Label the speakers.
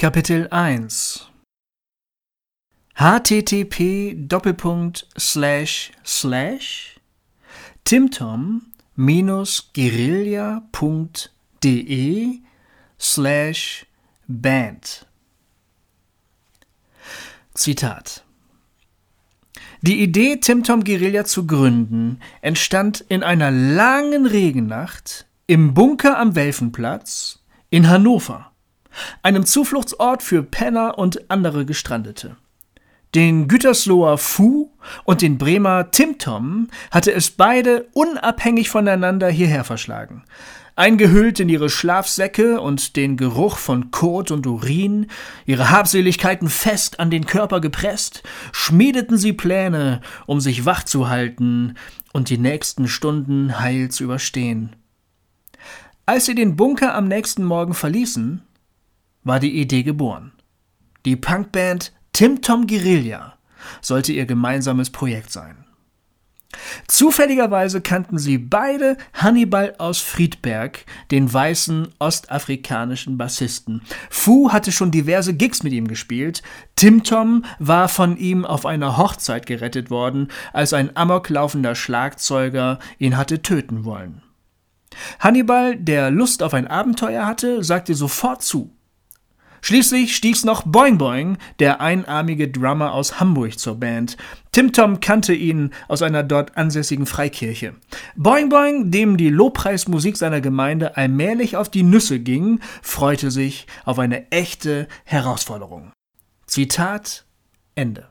Speaker 1: Kapitel 1 http timtom-guerilla.de slash band. Zitat. Die Idee, Timtom Guerilla zu gründen, entstand in einer langen Regennacht im Bunker am Welfenplatz in Hannover, einem Zufluchtsort für Penner und andere Gestrandete. Den Gütersloher Fu und den Bremer Timtom hatte es beide unabhängig voneinander hierher verschlagen. Eingehüllt in ihre Schlafsäcke und den Geruch von Kot und Urin, ihre Habseligkeiten fest an den Körper gepresst, schmiedeten sie Pläne, um sich wach zu halten und die nächsten Stunden heil zu überstehen. Als sie den Bunker am nächsten Morgen verließen, war die Idee geboren. Die Punkband Tim Tom Guerilla sollte ihr gemeinsames Projekt sein. Zufälligerweise kannten sie beide Hannibal aus Friedberg, den weißen ostafrikanischen Bassisten. Fu hatte schon diverse Gigs mit ihm gespielt. Tim Tom war von ihm auf einer Hochzeit gerettet worden, als ein amoklaufender Schlagzeuger ihn hatte töten wollen. Hannibal, der Lust auf ein Abenteuer hatte, sagte sofort zu. Schließlich stieß noch Boing Boing, der einarmige Drummer aus Hamburg, zur Band. Tim Tom kannte ihn aus einer dort ansässigen Freikirche. Boing Boing, dem die Lobpreismusik seiner Gemeinde allmählich auf die Nüsse ging, freute sich auf eine echte Herausforderung. Zitat Ende.